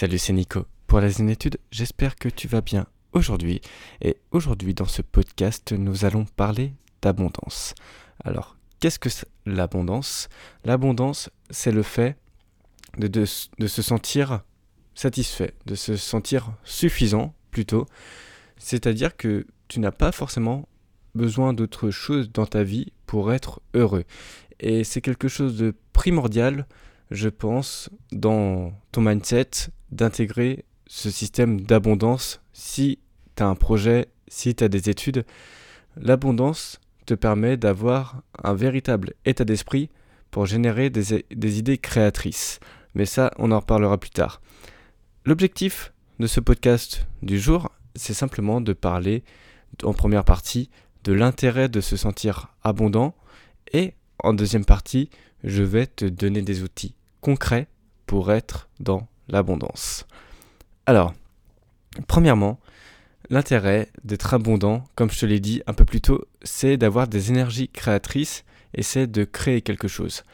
Salut, c'est Nico. Pour la étude, j'espère que tu vas bien aujourd'hui. Et aujourd'hui, dans ce podcast, nous allons parler d'abondance. Alors, qu'est-ce que l'abondance? L'abondance, c'est le fait de, se sentir satisfait, de se sentir suffisant plutôt. C'est-à-dire que tu n'as pas forcément besoin d'autre chose dans ta vie pour être heureux. Et c'est quelque chose de primordial, je pense, dans ton mindset, d'intégrer ce système d'abondance si tu as un projet, si tu as des études. L'abondance te permet d'avoir un véritable état d'esprit pour générer des, des, idées créatrices. Mais ça, on en reparlera plus tard. L'objectif de ce podcast du jour, c'est simplement de parler en première partie de l'intérêt de se sentir abondant et en deuxième partie, je vais te donner des outils concrets pour être dans l'abondance. Alors, premièrement, l'intérêt d'être abondant, comme je te l'ai dit un peu plus tôt, c'est d'avoir des énergies créatrices et c'est de créer quelque chose.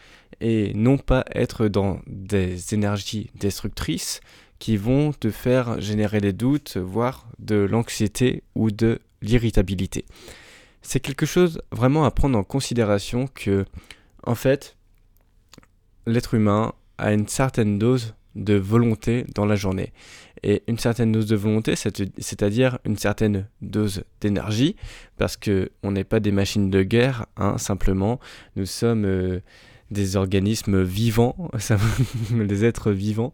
Et non pas être dans des énergies destructrices qui vont te faire générer des doutes, voire de l'anxiété ou de l'irritabilité. C'est quelque chose vraiment à prendre en considération que, en fait, l'être humain a une certaine dose de volonté dans la journée. Et une certaine dose de volonté, c'est-à-dire une certaine dose d'énergie, parce qu'on n'est pas des machines de guerre, hein, simplement, nous sommes euh, des organismes vivants, des êtres vivants,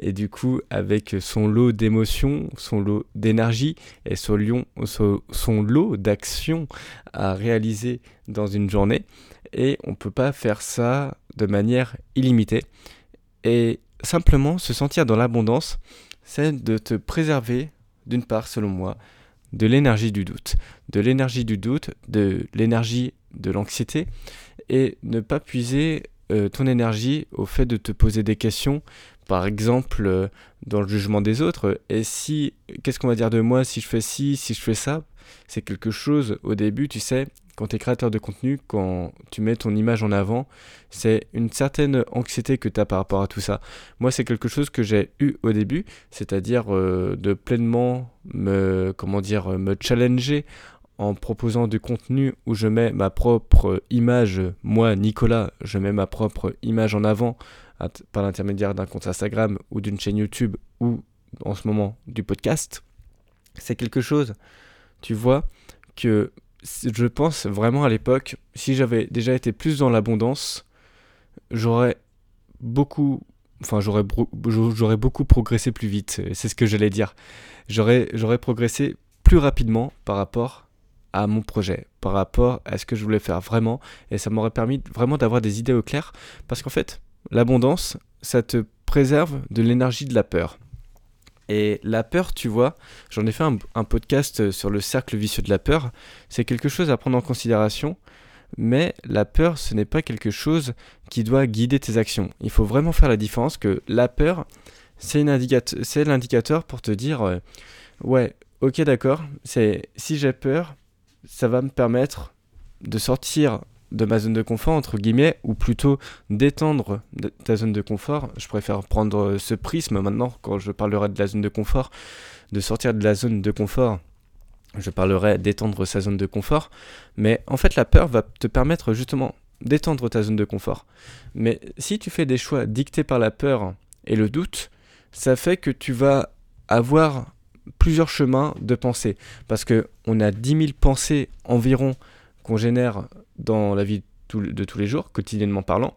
et du coup, avec son lot d'émotions, son lot d'énergie et son, son lot d'actions à réaliser dans une journée, et on ne peut pas faire ça de manière illimitée. Et simplement se sentir dans l'abondance, c'est de te préserver, d'une part, selon moi, de l'énergie du doute. De l'énergie du doute, de l'énergie de l'anxiété, et ne pas puiser euh, ton énergie au fait de te poser des questions, par exemple euh, dans le jugement des autres. Et si, qu'est-ce qu'on va dire de moi si je fais ci, si je fais ça? C'est quelque chose au début, tu sais, quand tu es créateur de contenu, quand tu mets ton image en avant, c'est une certaine anxiété que tu as par rapport à tout ça. Moi, c'est quelque chose que j'ai eu au début, c'est-à-dire euh, de pleinement me, comment dire, me challenger en proposant du contenu où je mets ma propre image, moi, Nicolas, je mets ma propre image en avant par l'intermédiaire d'un compte Instagram ou d'une chaîne YouTube ou en ce moment du podcast. C'est quelque chose, tu vois, que je pense vraiment à l'époque, si j'avais déjà été plus dans l'abondance, j'aurais beaucoup, enfin j'aurais, j'aurais beaucoup progressé plus vite. C'est ce que j'allais dire. J'aurais, j'aurais progressé plus rapidement par rapport à mon projet, par rapport à ce que je voulais faire vraiment, et ça m'aurait permis vraiment d'avoir des idées au clair, parce qu'en fait, l'abondance, ça te préserve de l'énergie de la peur. Et la peur, tu vois, j'en ai fait un, podcast sur le cercle vicieux de la peur. C'est quelque chose à prendre en considération, mais la peur, ce n'est pas quelque chose qui doit guider tes actions. Il faut vraiment faire la différence que la peur, c'est l'indicateur pour te dire, euh, ouais, ok d'accord, si j'ai peur, ça va me permettre de sortir de ma zone de confort, entre guillemets, ou plutôt d'étendre ta zone de confort. Je préfère prendre ce prisme maintenant quand je parlerai de la zone de confort, de sortir de la zone de confort. Je parlerai d'étendre sa zone de confort. Mais en fait, la peur va te permettre justement d'étendre ta zone de confort. Mais si tu fais des choix dictés par la peur et le doute, ça fait que tu vas avoir plusieurs chemins de pensée. Parce qu'on a 10 000 pensées environ qu'on génère dans la vie de tous les jours, quotidiennement parlant.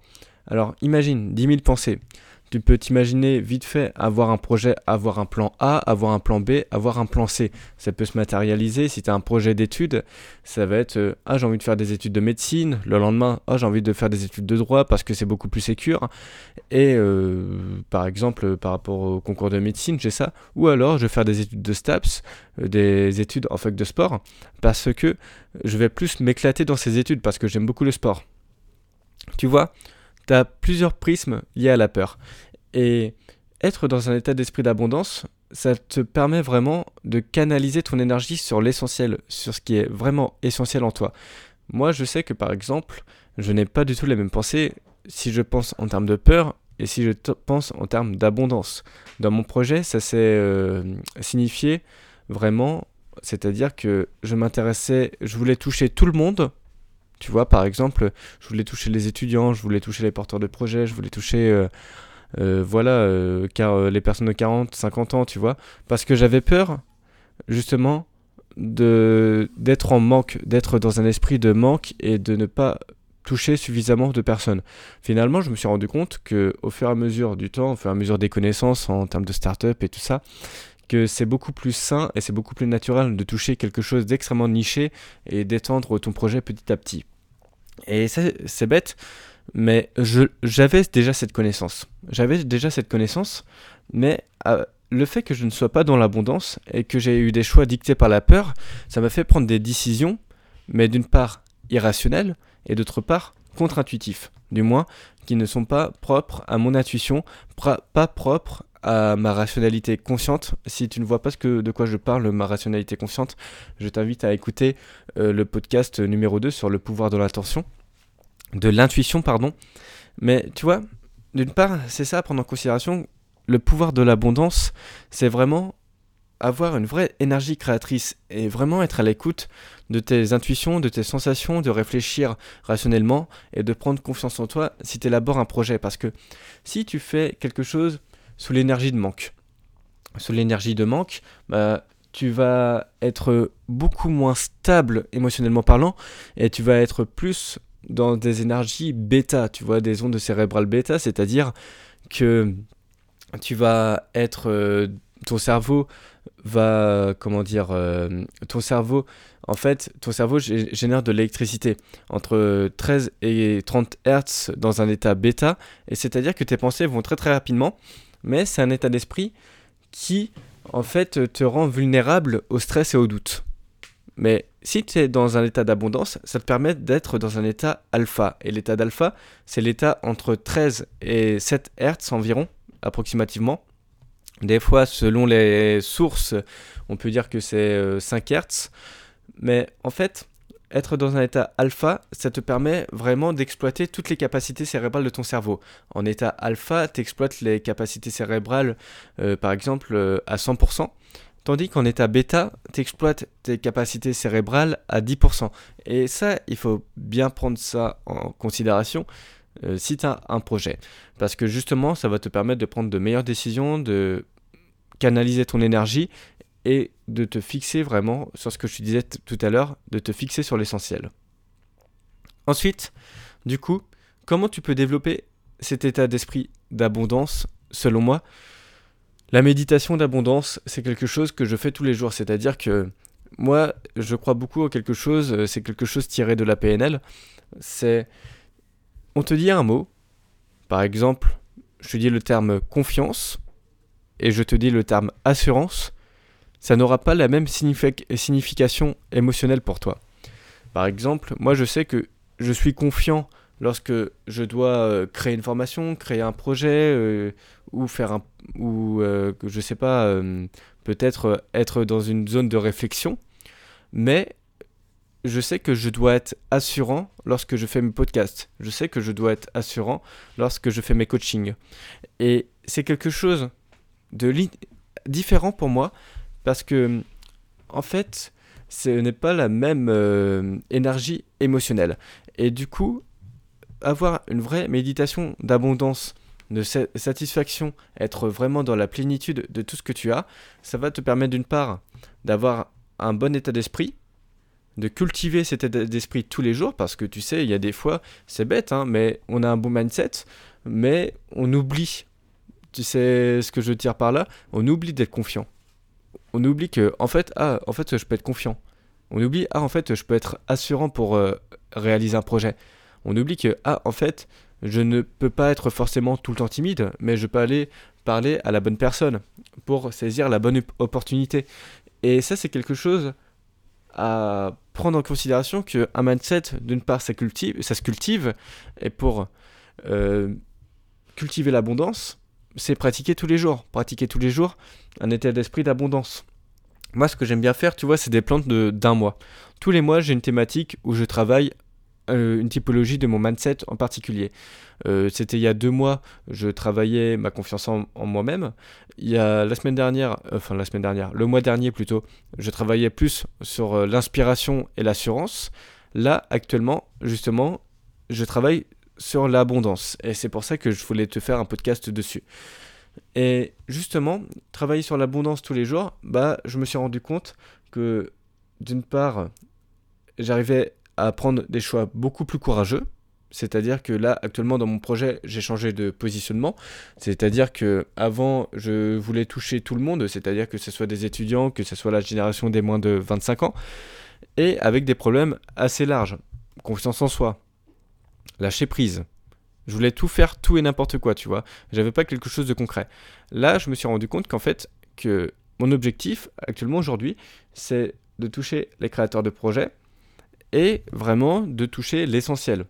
Alors imagine 10 000 pensées. Tu peux t'imaginer vite fait avoir un projet, avoir un plan A, avoir un plan B, avoir un plan C. Ça peut se matérialiser. Si tu as un projet d'études, ça va être euh, Ah, j'ai envie de faire des études de médecine. Le lendemain, Ah, j'ai envie de faire des études de droit parce que c'est beaucoup plus sécure. Et euh, par exemple, par rapport au concours de médecine, j'ai ça. Ou alors, je vais faire des études de STAPS, euh, des études en fac de sport, parce que je vais plus m'éclater dans ces études parce que j'aime beaucoup le sport. Tu vois tu as plusieurs prismes liés à la peur. Et être dans un état d'esprit d'abondance, ça te permet vraiment de canaliser ton énergie sur l'essentiel, sur ce qui est vraiment essentiel en toi. Moi, je sais que par exemple, je n'ai pas du tout les mêmes pensées. Si je pense en termes de peur, et si je pense en termes d'abondance. Dans mon projet, ça s'est euh, signifié vraiment, c'est-à-dire que je m'intéressais, je voulais toucher tout le monde. Tu vois, par exemple, je voulais toucher les étudiants, je voulais toucher les porteurs de projets, je voulais toucher, euh, voilà, car, les personnes de 40, 50 ans, tu vois, parce que j'avais peur, justement, de d'être en manque, d'être dans un esprit de manque et de ne pas toucher suffisamment de personnes. Finalement, je me suis rendu compte que au fur et à mesure du temps, au fur et à mesure des connaissances en termes de start-up et tout ça, que c'est beaucoup plus sain et c'est beaucoup plus naturel de toucher quelque chose d'extrêmement niché et d'étendre ton projet petit à petit. Et c'est bête, mais j'avais déjà cette connaissance. J'avais déjà cette connaissance, mais euh, le fait que je ne sois pas dans l'abondance et que j'ai eu des choix dictés par la peur, ça m'a fait prendre des décisions, mais d'une part irrationnelles et d'autre part contre-intuitifs, du moins qui ne sont pas propres à mon intuition, pas propres à ma rationalité consciente. Si tu ne vois pas ce que, de quoi je parle, ma rationalité consciente, je t'invite à écouter euh, le podcast numéro 2 sur le pouvoir de l'intention, de l'intuition, pardon. Mais tu vois, d'une part, c'est ça à prendre en considération le pouvoir de l'abondance, c'est vraiment avoir une vraie énergie créatrice et vraiment être à l'écoute de tes intuitions, de tes sensations, de réfléchir rationnellement et de prendre confiance en toi si tu élabores un projet. Parce que si tu fais quelque chose sous l'énergie de manque, sous l'énergie de manque, bah, tu vas être beaucoup moins stable émotionnellement parlant et tu vas être plus dans des énergies bêta, tu vois, des ondes cérébrales bêta, c'est-à-dire que tu vas être euh, ton cerveau va comment dire euh, ton cerveau en fait ton cerveau génère de l'électricité entre 13 et 30 Hertz dans un état bêta et c'est-à-dire que tes pensées vont très très rapidement mais c'est un état d'esprit qui en fait te rend vulnérable au stress et au doute mais si tu es dans un état d'abondance, ça te permet d'être dans un état alpha. Et l'état d'alpha, c'est l'état entre 13 et 7 Hertz environ, approximativement. Des fois, selon les sources, on peut dire que c'est 5 euh, Hz. Mais en fait, être dans un état alpha, ça te permet vraiment d'exploiter toutes les capacités cérébrales de ton cerveau. En état alpha, tu exploites les capacités cérébrales, euh, par exemple, euh, à 100%. Tandis qu'en état bêta, tu exploites tes capacités cérébrales à 10%. Et ça, il faut bien prendre ça en considération. Euh, si tu as un projet. Parce que justement, ça va te permettre de prendre de meilleures décisions, de canaliser ton énergie et de te fixer vraiment sur ce que je te disais tout à l'heure, de te fixer sur l'essentiel. Ensuite, du coup, comment tu peux développer cet état d'esprit d'abondance selon moi? La méditation d'abondance, c'est quelque chose que je fais tous les jours, c'est-à-dire que moi, je crois beaucoup en quelque chose, euh, c'est quelque chose tiré de la PNL, c'est on te dit un mot, par exemple, je te dis le terme confiance et je te dis le terme assurance, ça n'aura pas la même signification émotionnelle pour toi. Par exemple, moi je sais que je suis confiant lorsque je dois euh, créer une formation, créer un projet euh, ou faire un ou euh, je sais pas peut-être être dans une zone de réflexion, mais je sais que je dois être assurant lorsque je fais mes podcasts. Je sais que je dois être assurant lorsque je fais mes coachings. Et c'est quelque chose de différent pour moi parce que, en fait, ce n'est pas la même énergie émotionnelle. Et du coup, avoir une vraie méditation d'abondance, de satisfaction, être vraiment dans la plénitude de tout ce que tu as, ça va te permettre d'une part d'avoir un bon état d'esprit, de cultiver cet état d'esprit tous les jours parce que tu sais, il y a des fois, c'est bête, hein, mais on a un bon mindset, mais on oublie, tu sais ce que je tire par là, on oublie d'être confiant. On oublie que, en fait, ah, en fait, je peux être confiant. On oublie, ah, en fait, je peux être assurant pour euh, réaliser un projet. On oublie que, ah, en fait, je ne peux pas être forcément tout le temps timide, mais je peux aller parler à la bonne personne pour saisir la bonne opportunité. Et ça, c'est quelque chose à prendre en considération qu'un mindset, d'une part, ça, cultive, ça se cultive, et pour euh, cultiver l'abondance, c'est pratiquer tous les jours. Pratiquer tous les jours un état d'esprit d'abondance. Moi, ce que j'aime bien faire, tu vois, c'est des plantes d'un mois. Tous les mois, j'ai une thématique où je travaille une typologie de mon mindset en particulier. C'était il y a deux mois, je travaillais ma confiance en, moi-même. Il y a la semaine dernière, enfin la semaine dernière, le mois dernier plutôt, je travaillais plus sur l'inspiration et l'assurance. Là, actuellement, justement, je travaille sur l'abondance. Et c'est pour ça que je voulais te faire un podcast dessus. Et justement, travailler sur l'abondance tous les jours, bah, je me suis rendu compte que d'une part, j'arrivais à prendre des choix beaucoup plus courageux. C'est-à-dire que là, actuellement, dans mon projet, j'ai changé de positionnement. C'est-à-dire que avant, je voulais toucher tout le monde, c'est-à-dire que ce soit des étudiants, que ce soit la génération des moins de 25 ans, et avec des problèmes assez larges. Confiance en soi, lâcher prise. Je voulais tout faire, tout et n'importe quoi, tu vois. J'avais pas quelque chose de concret. Là, je me suis rendu compte qu'en fait, que mon objectif actuellement aujourd'hui, c'est de toucher les créateurs de projets et vraiment de toucher l'essentiel.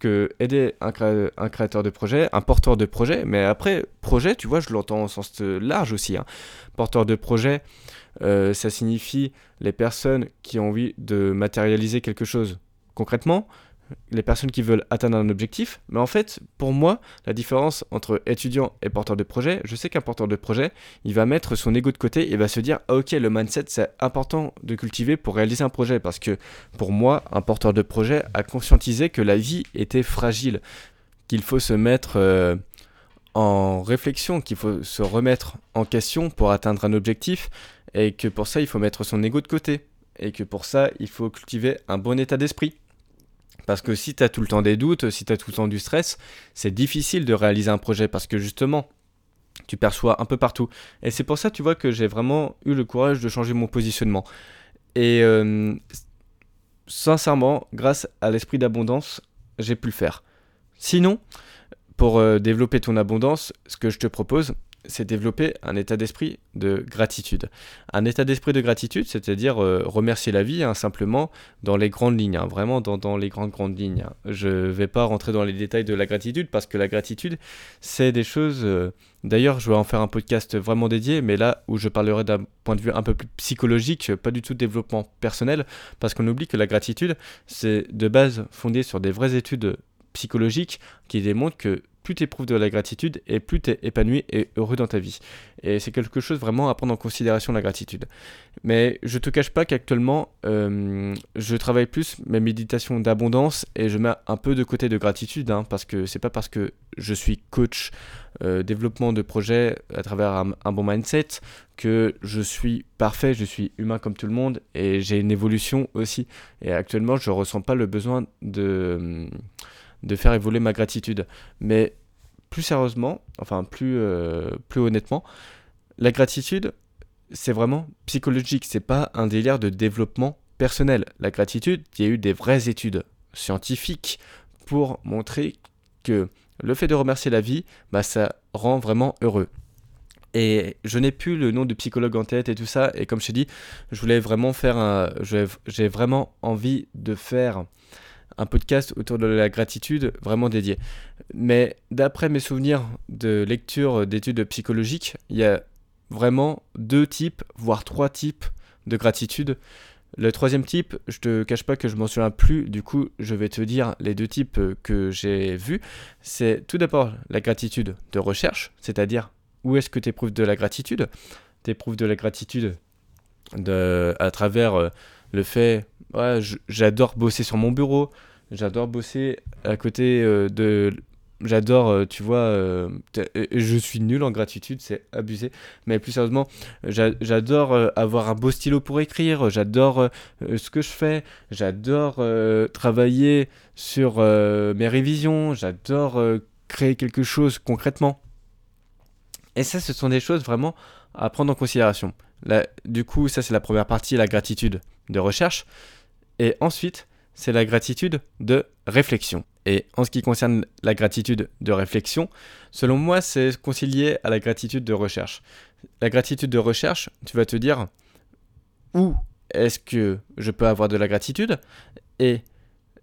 Que aider un, un, créateur de projet, un porteur de projet, mais après, projet, tu vois, je l'entends en sens large aussi. Hein. Porteur de projet, euh, ça signifie les personnes qui ont envie de matérialiser quelque chose concrètement, les personnes qui veulent atteindre un objectif. Mais en fait, pour moi, la différence entre étudiant et porteur de projet, je sais qu'un porteur de projet, il va mettre son ego de côté et va se dire, ok, le mindset, c'est important de cultiver pour réaliser un projet. Parce que pour moi, un porteur de projet a conscientisé que la vie était fragile, qu'il faut se mettre euh, en réflexion, qu'il faut se remettre en question pour atteindre un objectif, et que pour ça, il faut mettre son ego de côté. Et que pour ça, il faut cultiver un bon état d'esprit. Parce que si tu as tout le temps des doutes, si tu as tout le temps du stress, c'est difficile de réaliser un projet parce que justement, tu perçois un peu partout. Et c'est pour ça, tu vois, que j'ai vraiment eu le courage de changer mon positionnement. Et euh, sincèrement, grâce à l'esprit d'abondance, j'ai pu le faire. Sinon, pour euh, développer ton abondance, ce que je te propose, c'est développer un état d'esprit de gratitude. Un état d'esprit de gratitude, c'est-à-dire euh, remercier la vie hein, simplement dans les grandes lignes, hein, vraiment dans, les grandes grandes lignes. Je ne vais pas rentrer dans les détails de la gratitude parce que la gratitude, c'est des choses... Euh, d'ailleurs, je vais en faire un podcast vraiment dédié, mais là où je parlerai d'un point de vue un peu plus psychologique, pas du tout de développement personnel, parce qu'on oublie que la gratitude, c'est de base fondé sur des vraies études psychologiques qui démontrent que plus tu éprouves de la gratitude et plus tu es épanoui et heureux dans ta vie. Et c'est quelque chose vraiment à prendre en considération la gratitude. Mais je te cache pas qu'actuellement, euh, je travaille plus mes méditations d'abondance et je mets un peu de côté de gratitude hein, parce que c'est pas parce que je suis coach euh, développement de projet à travers un, bon mindset que je suis parfait, je suis humain comme tout le monde et j'ai une évolution aussi. Et actuellement, je ressens pas le besoin de de faire évoluer ma gratitude. Mais plus sérieusement, enfin plus, euh, plus honnêtement, la gratitude, c'est vraiment psychologique, c'est pas un délire de développement personnel. La gratitude, il y a eu des vraies études scientifiques pour montrer que le fait de remercier la vie, bah, ça rend vraiment heureux. Et je n'ai plus le nom de psychologue en tête et tout ça. Et comme je t'ai dit, je voulais vraiment faire un. J'ai vraiment envie de faire un podcast autour de la gratitude vraiment dédié. Mais d'après mes souvenirs de lecture d'études psychologiques, il y a vraiment deux types, voire trois types de gratitude. Le troisième type, je te cache pas que je m'en souviens plus, du coup je vais te dire les deux types que j'ai vus. C'est tout d'abord la gratitude de recherche, c'est-à-dire où est-ce que tu éprouves de la gratitude? Tu éprouves de la gratitude de, à travers euh, le fait, ouais, j'adore bosser sur mon bureau, j'adore bosser à côté euh, de j'adore, euh, tu vois, euh, je suis nul en gratitude, c'est abusé, mais plus sérieusement, j'adore avoir un beau stylo pour écrire, j'adore ce que je fais, j'adore travailler sur mes révisions, j'adore créer quelque chose concrètement. Et ça, ce sont des choses vraiment à prendre en considération. Du coup, ça c'est la première partie, la gratitude de recherche. Et ensuite, c'est la gratitude de réflexion. Et en ce qui concerne la gratitude de réflexion, selon moi, c'est concilié à la gratitude de recherche. La gratitude de recherche, tu vas te dire où est-ce que je peux avoir de la gratitude? Et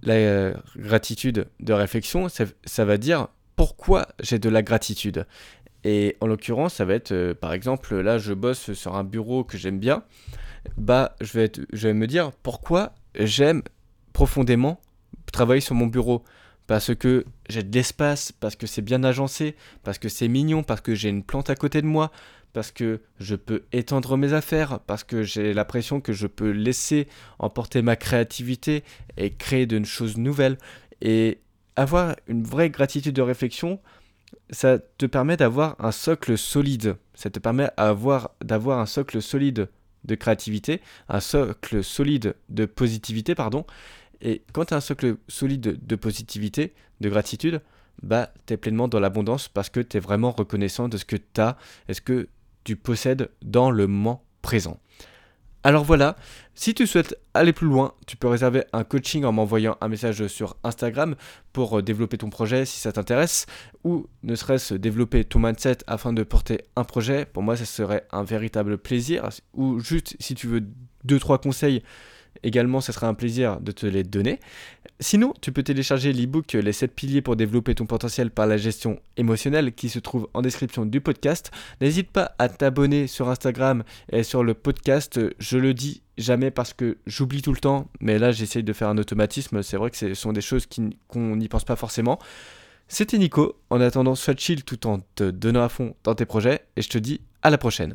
la gratitude de réflexion, ça, va dire pourquoi j'ai de la gratitude? Et en l'occurrence, ça va être, euh, par exemple, là, je bosse sur un bureau que j'aime bien. Bah, je vais me dire pourquoi j'aime profondément travailler sur mon bureau parce que j'ai de l'espace, parce que c'est bien agencé, parce que c'est mignon, parce que j'ai une plante à côté de moi, parce que je peux étendre mes affaires, parce que j'ai l'impression que je peux laisser emporter ma créativité et créer de choses nouvelles. Et avoir une vraie gratitude de réflexion, ça te permet d'avoir un socle solide. Ça te permet d'avoir un socle solide de créativité, un socle solide de positivité, pardon. Et quand tu as un socle solide de positivité, de gratitude, bah, tu es pleinement dans l'abondance parce que tu es vraiment reconnaissant de ce que tu as et ce que tu possèdes dans le moment présent. Alors voilà, si tu souhaites aller plus loin, tu peux réserver un coaching en m'envoyant un message sur Instagram pour euh, développer ton projet si ça t'intéresse, ou ne serait-ce développer ton mindset afin de porter un projet. Pour moi, ça serait un véritable plaisir. Ou juste si tu veux 2-3 conseils Également, ce sera un plaisir de te les donner. Sinon, tu peux télécharger l'ebook Les 7 piliers pour développer ton potentiel par la gestion émotionnelle qui se trouve en description du podcast. N'hésite pas à t'abonner sur Instagram et sur le podcast. Je le dis jamais parce que j'oublie tout le temps, mais là j'essaye de faire un automatisme. C'est vrai que ce sont des choses qu'on n'y pense pas forcément. C'était Nico. En attendant, sois chill tout en te donnant à fond dans tes projets et je te dis à la prochaine.